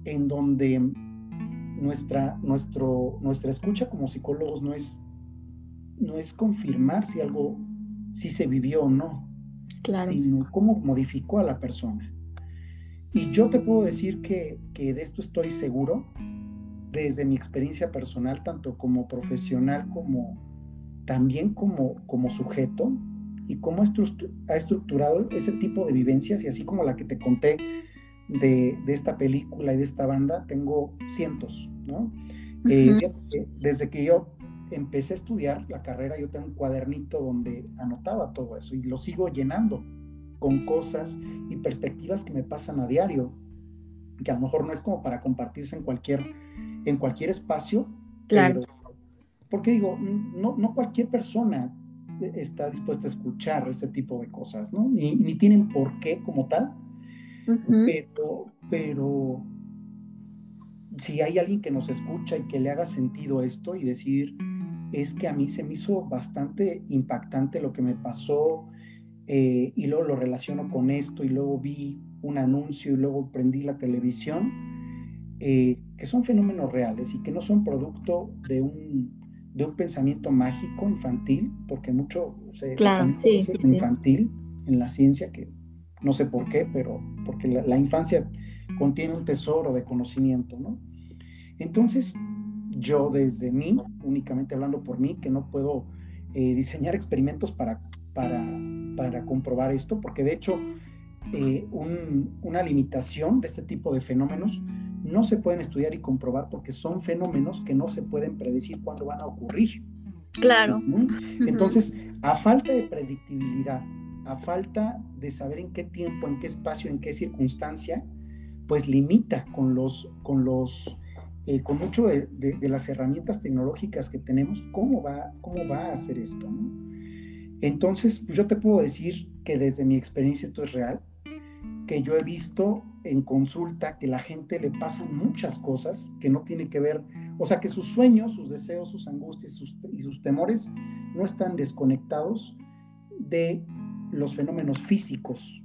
en donde nuestra, nuestro, nuestra escucha como psicólogos no es, no es confirmar si algo, si se vivió o no, sino cómo modificó a la persona. Y yo te puedo decir que, que, de esto estoy seguro, desde mi experiencia personal, tanto como profesional como también como, como sujeto, y cómo ha estructurado ese tipo de vivencias, y así como la que te conté de, de esta película y de esta banda, tengo cientos, ¿no? Eh, desde que yo empecé a estudiar la carrera, yo tengo un cuadernito donde anotaba todo eso y lo sigo llenando con cosas y perspectivas que me pasan a diario, que a lo mejor no es como para compartirse en cualquier, en cualquier espacio. Claro. porque digo, no, no cualquier persona está dispuesta a escuchar este tipo de cosas, ¿no? Ni, ni tienen por qué como tal, pero, pero si hay alguien que nos escucha y que le haga sentido esto y decir, es que a mí se me hizo bastante impactante lo que me pasó, eh, y luego lo relaciono con esto y luego vi un anuncio y luego prendí la televisión, eh, que son fenómenos reales y que no son producto de un, de un pensamiento mágico infantil, porque mucho se claro, sí, infantil en la ciencia, que no sé por qué, pero porque la, infancia contiene un tesoro de conocimiento, ¿no? Entonces, yo desde mí, únicamente hablando por mí, que no puedo eh, diseñar experimentos para, para para comprobar esto, porque de hecho eh, una limitación de este tipo de fenómenos no se pueden estudiar y comprobar porque son fenómenos que no se pueden predecir cuándo van a ocurrir. Claro. Entonces, a falta de predictibilidad, a falta de saber en qué tiempo, en qué espacio, en qué circunstancia, pues limita con los, con los, eh, con mucho de, las herramientas tecnológicas que tenemos, cómo va, cómo va a hacer esto, ¿no? Entonces, yo te puedo decir que desde mi experiencia esto es real, que yo he visto en consulta que la gente le pasan muchas cosas que no tiene que ver, o sea, que sus sueños, sus deseos, sus angustias y sus temores no están desconectados de los fenómenos físicos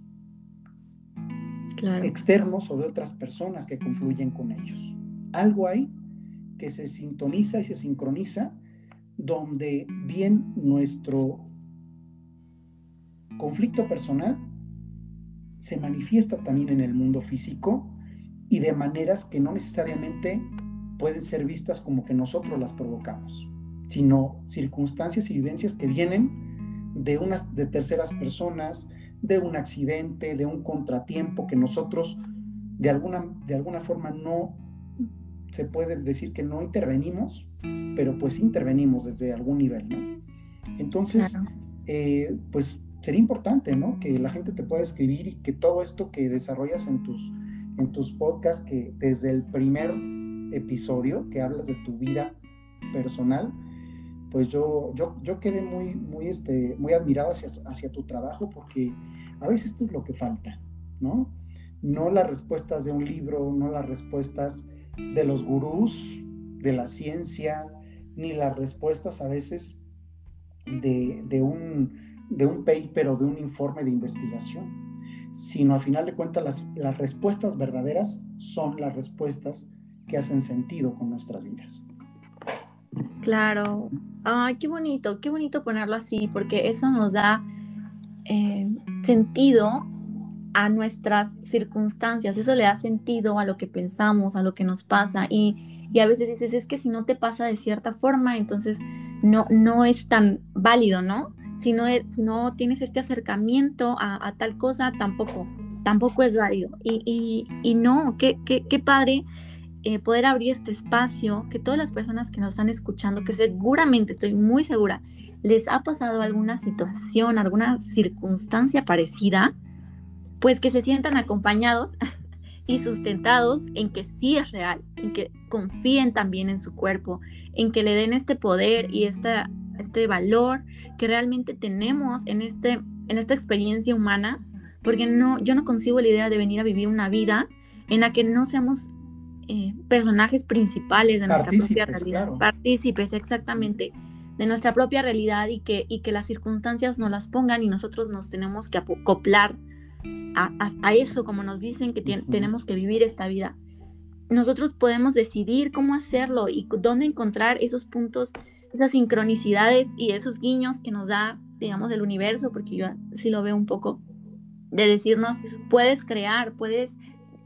externos o de otras personas que confluyen con ellos. Algo hay que se sintoniza y se sincroniza donde bien nuestro conflicto personal se manifiesta también en el mundo físico y de maneras que no necesariamente pueden ser vistas como que nosotros las provocamos, sino circunstancias y vivencias que vienen de unas de terceras personas, de un accidente, de un contratiempo que nosotros de alguna, de alguna forma no se puede decir que no intervenimos, pero pues intervenimos desde algún nivel, ¿no? Entonces, eh, pues sería importante, ¿no? Que la gente te pueda escribir y que todo esto que desarrollas en tus, en tus podcasts, que desde el primer episodio que hablas de tu vida personal, pues yo, yo, yo quedé muy, muy, este, muy admirado hacia, hacia tu trabajo porque a veces esto es lo que falta, ¿no? No las respuestas de un libro, no las respuestas de los gurús de la ciencia, ni las respuestas a veces de, de, un, de un paper o de un informe de investigación, sino a final de cuentas las, las respuestas verdaderas son las respuestas que hacen sentido con nuestras vidas. Claro, ay, qué bonito, qué bonito ponerlo así, porque eso nos da eh, sentido a nuestras circunstancias, eso le da sentido a lo que pensamos, a lo que nos pasa y, a veces dices, es que si no te pasa de cierta forma, entonces no, no es tan válido, ¿no? Si no, si no tienes este acercamiento a, tal cosa, tampoco, tampoco es válido. Y, y, no, qué, qué, qué padre eh, poder abrir este espacio, que todas las personas que nos están escuchando, que seguramente, estoy muy segura, les ha pasado alguna situación, alguna circunstancia parecida, pues que se sientan acompañados *laughs* y sustentados en que sí es real, en que confíen también en su cuerpo, en que le den este poder y esta, este valor que realmente tenemos en, este, en esta experiencia humana, porque no, yo no consigo la idea de venir a vivir una vida en la que no seamos eh, personajes principales de nuestra propia realidad, partícipes exactamente de nuestra propia realidad y que, y que las circunstancias nos las pongan y nosotros nos tenemos que acoplar a, eso, como nos dicen que tenemos que vivir esta vida. Nosotros podemos decidir cómo hacerlo y dónde encontrar esos puntos, esas sincronicidades y esos guiños que nos da, digamos, el universo, porque yo sí lo veo un poco, de decirnos, puedes crear, puedes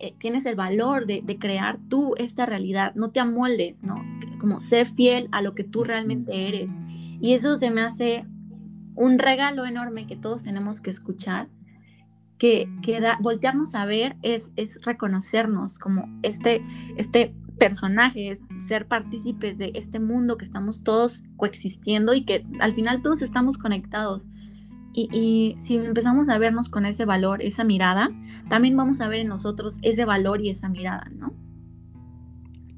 eh, tienes el valor de, crear tú esta realidad, no te amoldes, ¿no? Como ser fiel a lo que tú realmente eres. Y eso se me hace un regalo enorme que todos tenemos que escuchar, que, que voltearnos a ver es, es reconocernos como este, este personaje, es ser partícipes de este mundo que estamos todos coexistiendo y que al final todos estamos conectados. Y, si empezamos a vernos con ese valor, esa mirada, también vamos a ver en nosotros ese valor y esa mirada, ¿no?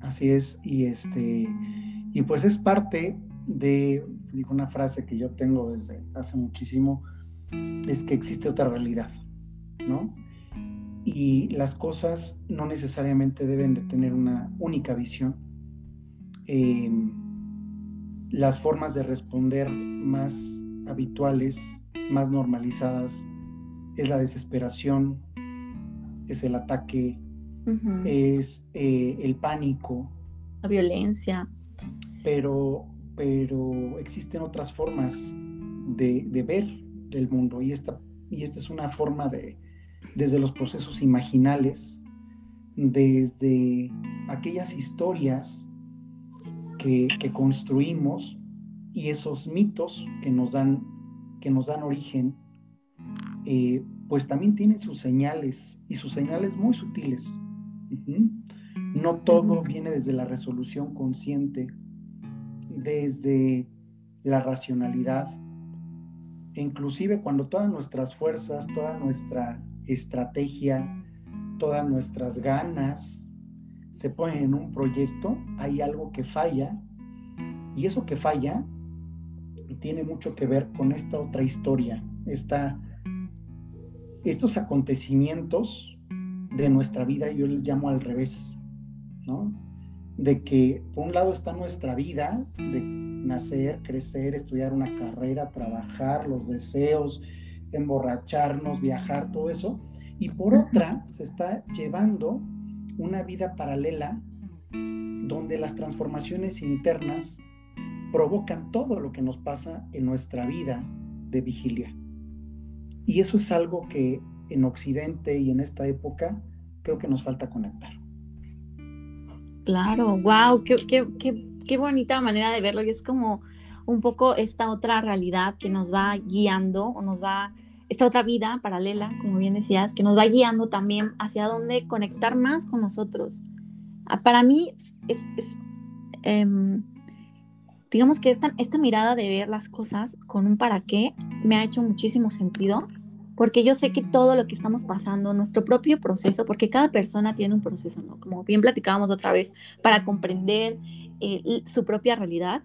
Así es, y este, y pues es parte de, digo una frase que yo tengo desde hace muchísimo, es que existe otra realidad, ¿no? Y las cosas no necesariamente deben de tener una única visión. Em, las formas de responder más habituales más normalizadas es la desesperación, es el ataque, es eh, el pánico. La violencia. Pero, pero existen otras formas de, ver el mundo y esta, y esta es una forma de, desde los procesos imaginales, desde aquellas historias que, que construimos y esos mitos que nos dan que nos dan origen, eh, pues también tienen sus señales y sus señales muy sutiles. No todo viene desde la resolución consciente, desde la racionalidad, e inclusive cuando todas nuestras fuerzas, toda nuestra estrategia, todas nuestras ganas se ponen en un proyecto, hay algo que falla y eso que falla tiene mucho que ver con esta otra historia, esta, estos acontecimientos de nuestra vida, yo les llamo al revés, ¿no? De que por un lado está nuestra vida, de nacer, crecer, estudiar una carrera, trabajar, los deseos, emborracharnos, viajar, todo eso. Y por otra, se está llevando una vida paralela donde las transformaciones internas provocan todo lo que nos pasa en nuestra vida de vigilia. Y eso es algo que en Occidente y en esta época creo que nos falta conectar. Claro, wow, qué, qué, bonita manera de verlo. Y es como un poco esta otra realidad que nos va guiando o nos va, esta otra vida paralela, como bien decías, que nos va guiando también hacia dónde conectar más con nosotros. Ah, para mí es, em, digamos que esta, esta mirada de ver las cosas con un para qué me ha hecho muchísimo sentido porque yo sé que todo lo que estamos pasando, nuestro propio proceso, porque cada persona tiene un proceso, ¿no? Como bien platicábamos otra vez, para comprender eh, su propia realidad,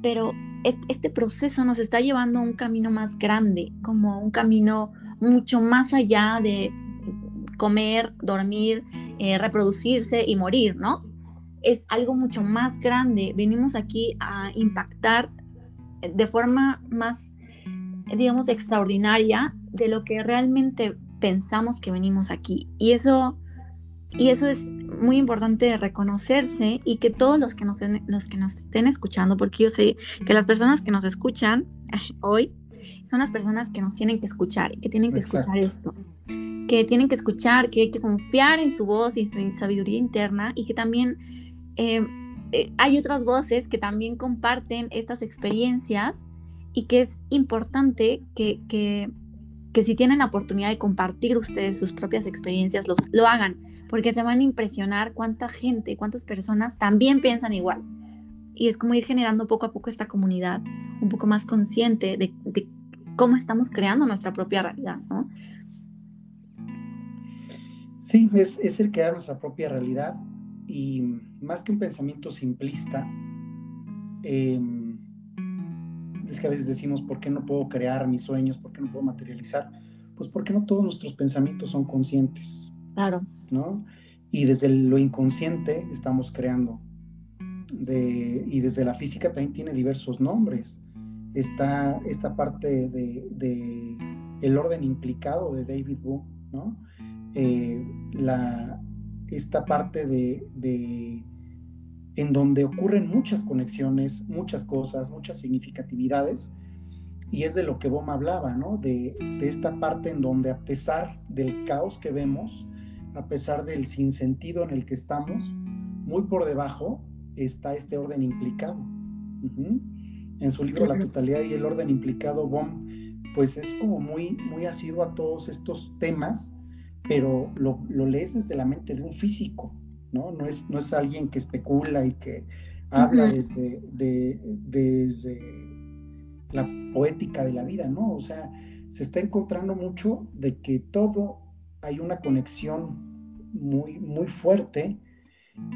pero este proceso nos está llevando a un camino más grande, como un camino mucho más allá de comer, dormir, eh, reproducirse y morir, ¿no? Es algo mucho más grande. Venimos aquí a impactar de forma más, digamos, extraordinaria de lo que realmente pensamos que venimos aquí. Y eso, y eso es muy importante reconocerse y que todos los que, nos, los que nos estén escuchando, porque yo sé que las personas que nos escuchan hoy son las personas que nos tienen que escuchar y que tienen que escuchar esto, que tienen que escuchar, que hay que confiar en su voz y su sabiduría interna y que también eh, eh, hay otras voces que también comparten estas experiencias y que es importante que, que que si tienen la oportunidad de compartir ustedes sus propias experiencias, los, lo hagan, porque se van a impresionar cuánta gente, cuántas personas también piensan igual. Y es como ir generando poco a poco esta comunidad un poco más consciente de, cómo estamos creando nuestra propia realidad, ¿no? Sí, es, el crear nuestra propia realidad y más que un pensamiento simplista, eh, es que a veces decimos, ¿por qué no puedo crear mis sueños? ¿Por qué no puedo materializar? Pues porque no todos nuestros pensamientos son conscientes. Claro. ¿No? Y desde lo inconsciente estamos creando. De, y desde la física también tiene diversos nombres. Está esta parte de, de el orden implicado de David Boone, ¿no? Eh, la, esta parte de, de en donde ocurren muchas conexiones, muchas cosas, muchas significatividades, y es de lo que Bohm hablaba, ¿no? De, esta parte en donde a pesar del caos que vemos, a pesar del sinsentido en el que estamos, muy por debajo está este orden implicado. En su libro La totalidad y el orden implicado, Bohm, pues es como muy, muy asiduo a todos estos temas, pero lo, lo lees desde la mente de un físico, ¿no? No es, no es alguien que especula y que habla desde, desde la poética de la vida, ¿no? O sea, se está encontrando mucho de que todo hay una conexión muy, muy fuerte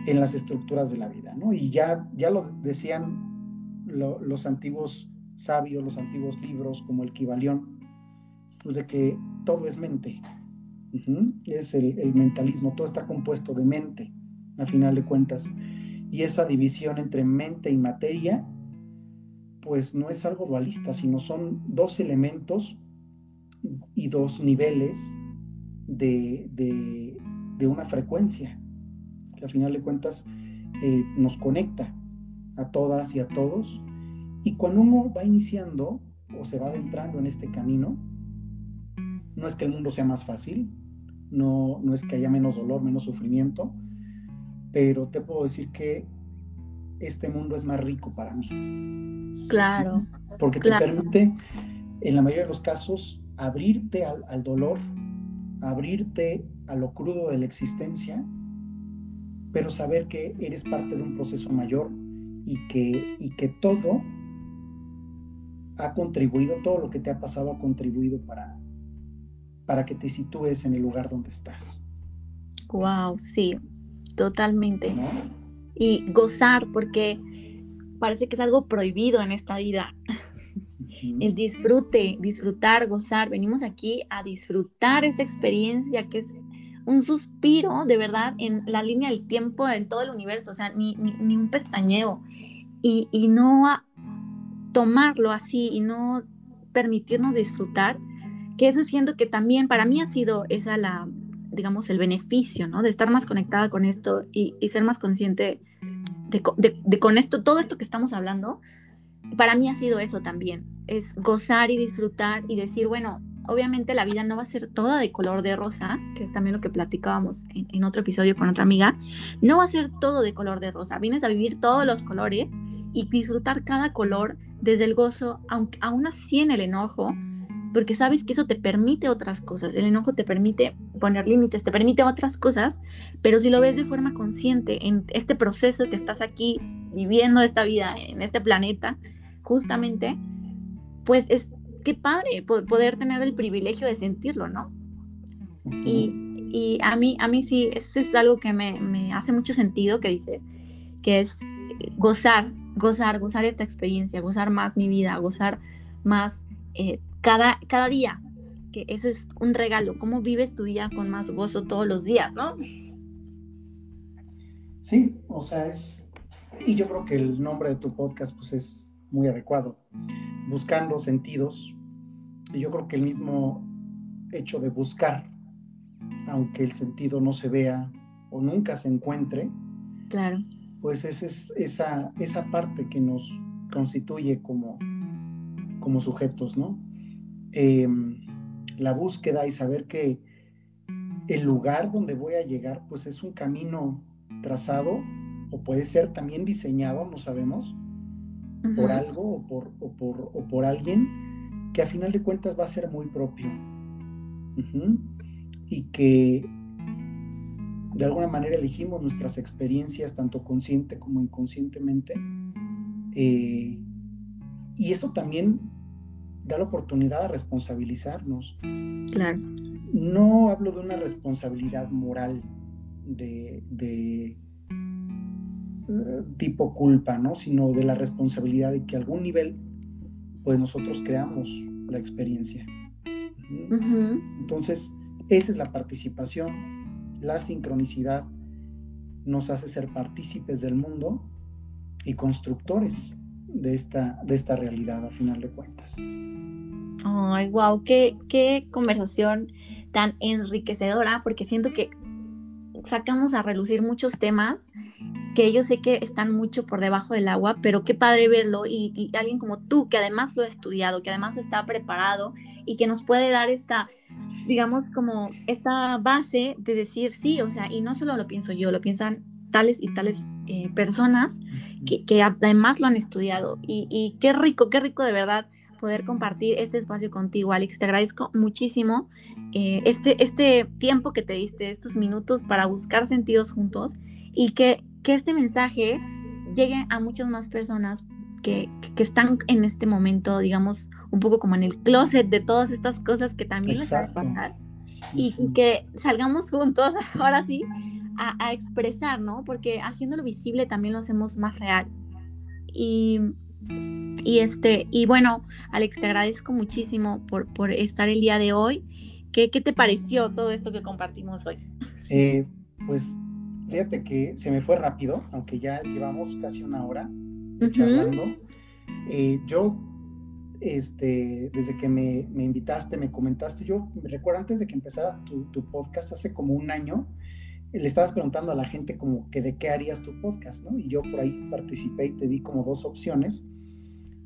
en las estructuras de la vida, ¿no? Y ya, ya lo decían los antiguos sabios, los antiguos libros como el Kibalión, pues de que todo es mente, es el, el, mentalismo, todo está compuesto de mente a final de cuentas. Y esa división entre mente y materia, pues no es algo dualista, sino son dos elementos y dos niveles de, de, una frecuencia, que a final de cuentas eh, nos conecta a todas y a todos. Y cuando uno va iniciando o se va adentrando en este camino, no es que el mundo sea más fácil, no, no es que haya menos dolor, menos sufrimiento, pero te puedo decir que este mundo es más rico para mí. Claro. Porque te permite, en la mayoría de los casos, abrirte al, dolor, abrirte a lo crudo de la existencia, pero saber que eres parte de un proceso mayor y que, y que todo ha contribuido, todo lo que te ha pasado ha contribuido para, para que te sitúes en el lugar donde estás. Wow, sí, Totalmente. Y gozar, porque parece que es algo prohibido en esta vida. El disfrute, disfrutar, gozar. Venimos aquí a disfrutar esta experiencia que es un suspiro de verdad en la línea del tiempo en todo el universo, o sea, ni, ni, un pestañeo. Y, no a tomarlo así y no permitirnos disfrutar, que eso siento que también para mí ha sido esa la, digamos, el beneficio, ¿no? De estar más conectada con esto y, ser más consciente de, con esto, todo esto que estamos hablando, para mí ha sido eso también, es gozar y disfrutar y decir, bueno, obviamente la vida no va a ser toda de color de rosa, que es también lo que platicábamos en, en otro episodio con otra amiga, no va a ser todo de color de rosa, vienes a vivir todos los colores y disfrutar cada color desde el gozo, aunque aún así en el enojo, porque sabes que eso te permite otras cosas, el enojo te permite poner límites, te permite otras cosas, pero si lo ves de forma consciente en este proceso que estás aquí viviendo esta vida en este planeta, justamente, pues es qué padre poder tener el privilegio de sentirlo, ¿no? Y, y a mí, a mí sí, eso es algo que me, me hace mucho sentido que dice, que es gozar, gozar, gozar esta experiencia, gozar más mi vida, gozar más eh, cada, cada día, que eso es un regalo, cómo vives tu día con más gozo todos los días, ¿no? Sí, o sea, es, y yo creo que el nombre de tu podcast pues es muy adecuado, buscando sentidos, y yo creo que el mismo hecho de buscar, aunque el sentido no se vea o nunca se encuentre, claro. pues es, es esa, esa parte que nos constituye como, como sujetos, ¿no? Em, la búsqueda y saber que el lugar donde voy a llegar pues es un camino trazado o puede ser también diseñado, no sabemos, por algo o por, o por, o por, alguien que a final de cuentas va a ser muy propio. Y que de alguna manera elegimos nuestras experiencias, tanto consciente como inconscientemente. Eh, y eso también da la oportunidad de responsabilizarnos. Claro. No hablo de una responsabilidad moral de, de tipo culpa, ¿no? Sino de la responsabilidad de que a algún nivel, pues nosotros creamos la experiencia. Entonces, esa es la participación, la sincronicidad nos hace ser partícipes del mundo y constructores de esta, de esta realidad a final de cuentas. Ay, wow, qué, qué conversación tan enriquecedora, porque siento que sacamos a relucir muchos temas que yo sé que están mucho por debajo del agua, pero qué padre verlo y, alguien como tú que además lo ha estudiado, que además está preparado y que nos puede dar esta, digamos, como esta base de decir sí, o sea, y no solo lo pienso yo, lo piensan tales y tales eh, personas que, además lo han estudiado. Y, qué rico, qué rico de verdad poder compartir este espacio contigo, Alex. Te agradezco muchísimo eh, este, este tiempo que te diste, estos minutos para buscar sentidos juntos y que, que este mensaje llegue a muchas más personas que, que, están en este momento, digamos, un poco como en el closet de todas estas cosas que también les van a pasar. Y que salgamos juntos, *laughs* ahora sí, a, expresar, ¿no? Porque haciéndolo visible también lo hacemos más real. Y, y, este, y bueno, Alex, te agradezco muchísimo por, por estar el día de hoy. ¿Qué, ¿Qué, te pareció todo esto que compartimos hoy? Eh, pues fíjate que se me fue rápido, aunque ya llevamos casi una hora charlando. Eh, yo, este, desde que me, me, invitaste, me comentaste, yo me recuerdo antes de que empezara tu, tu podcast hace como un año, le estabas preguntando a la gente como que de qué harías tu podcast, ¿no? Y yo por ahí participé y te di como dos opciones.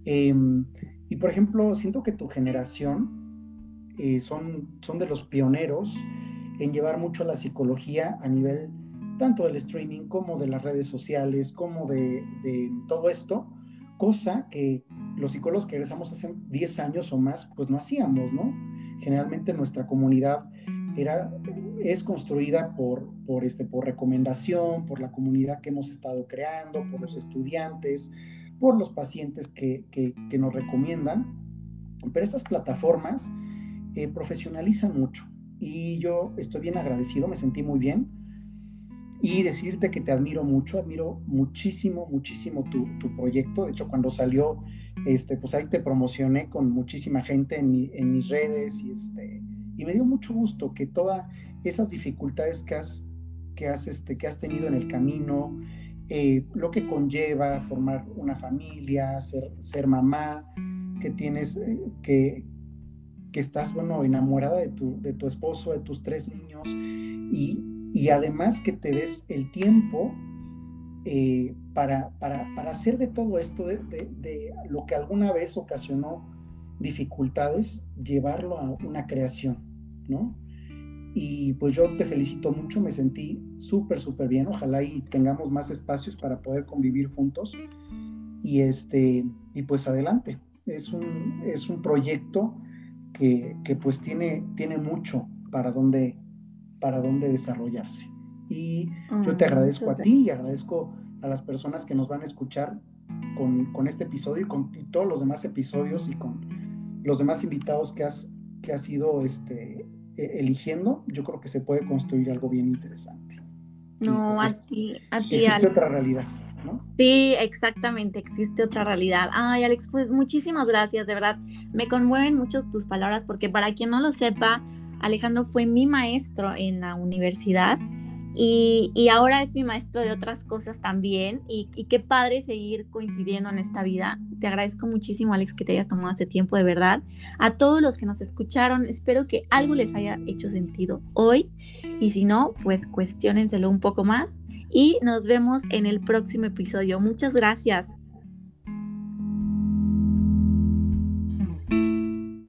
Em, y por ejemplo, siento que tu generación eh, son, son de los pioneros en llevar mucho la psicología a nivel tanto del streaming como de las redes sociales, como de, todo esto, cosa que los psicólogos que regresamos hace 10 años o más, pues no hacíamos, ¿no? Generalmente nuestra comunidad era es construida por, por, este, por recomendación, por la comunidad que hemos estado creando, por los estudiantes, por los pacientes que, que, nos recomiendan. Pero estas plataformas eh, profesionalizan mucho y yo estoy bien agradecido, me sentí muy bien. Y decirte que te admiro mucho, admiro muchísimo, muchísimo tu, tu proyecto. De hecho, cuando salió, este, pues ahí te promocioné con muchísima gente en, mi, en mis redes y, este, y me dio mucho gusto que toda esas dificultades que has, que has, este, que has tenido en el camino, eh, lo que conlleva formar una familia, ser, ser mamá, que tienes, eh, que, que estás, bueno, enamorada de tu, de tu esposo, de tus tres niños, y, además que te des el tiempo eh, para, para, hacer de todo esto, de, de, lo que alguna vez ocasionó dificultades, llevarlo a una creación, ¿no? Y pues yo te felicito mucho, me sentí súper, súper bien. Ojalá y tengamos más espacios para poder convivir juntos. Y, este, y pues adelante. Es un, es un proyecto que, que pues tiene, tiene mucho para dónde, para dónde desarrollarse. Y yo te agradezco a ti y agradezco a las personas que nos van a escuchar con, con este episodio y con todos los demás episodios y con los demás invitados que has, que has ido este, e, eligiendo, yo creo que se puede construir algo bien interesante. No, pues, a ti, a ti. Existe otra realidad, ¿no? Sí, exactamente, existe otra realidad. Ay, Alex, pues muchísimas gracias, de verdad. Me conmueven mucho tus palabras porque para quien no lo sepa, Alejandro fue mi maestro en la universidad y, ahora es mi maestro de otras cosas también. Y, qué padre seguir coincidiendo en esta vida. Te agradezco muchísimo, Alex, que te hayas tomado este tiempo, de verdad. A todos los que nos escucharon, espero que algo les haya hecho sentido hoy. Y si no, pues cuestionenselo un poco más. Y nos vemos en el próximo episodio. Muchas gracias.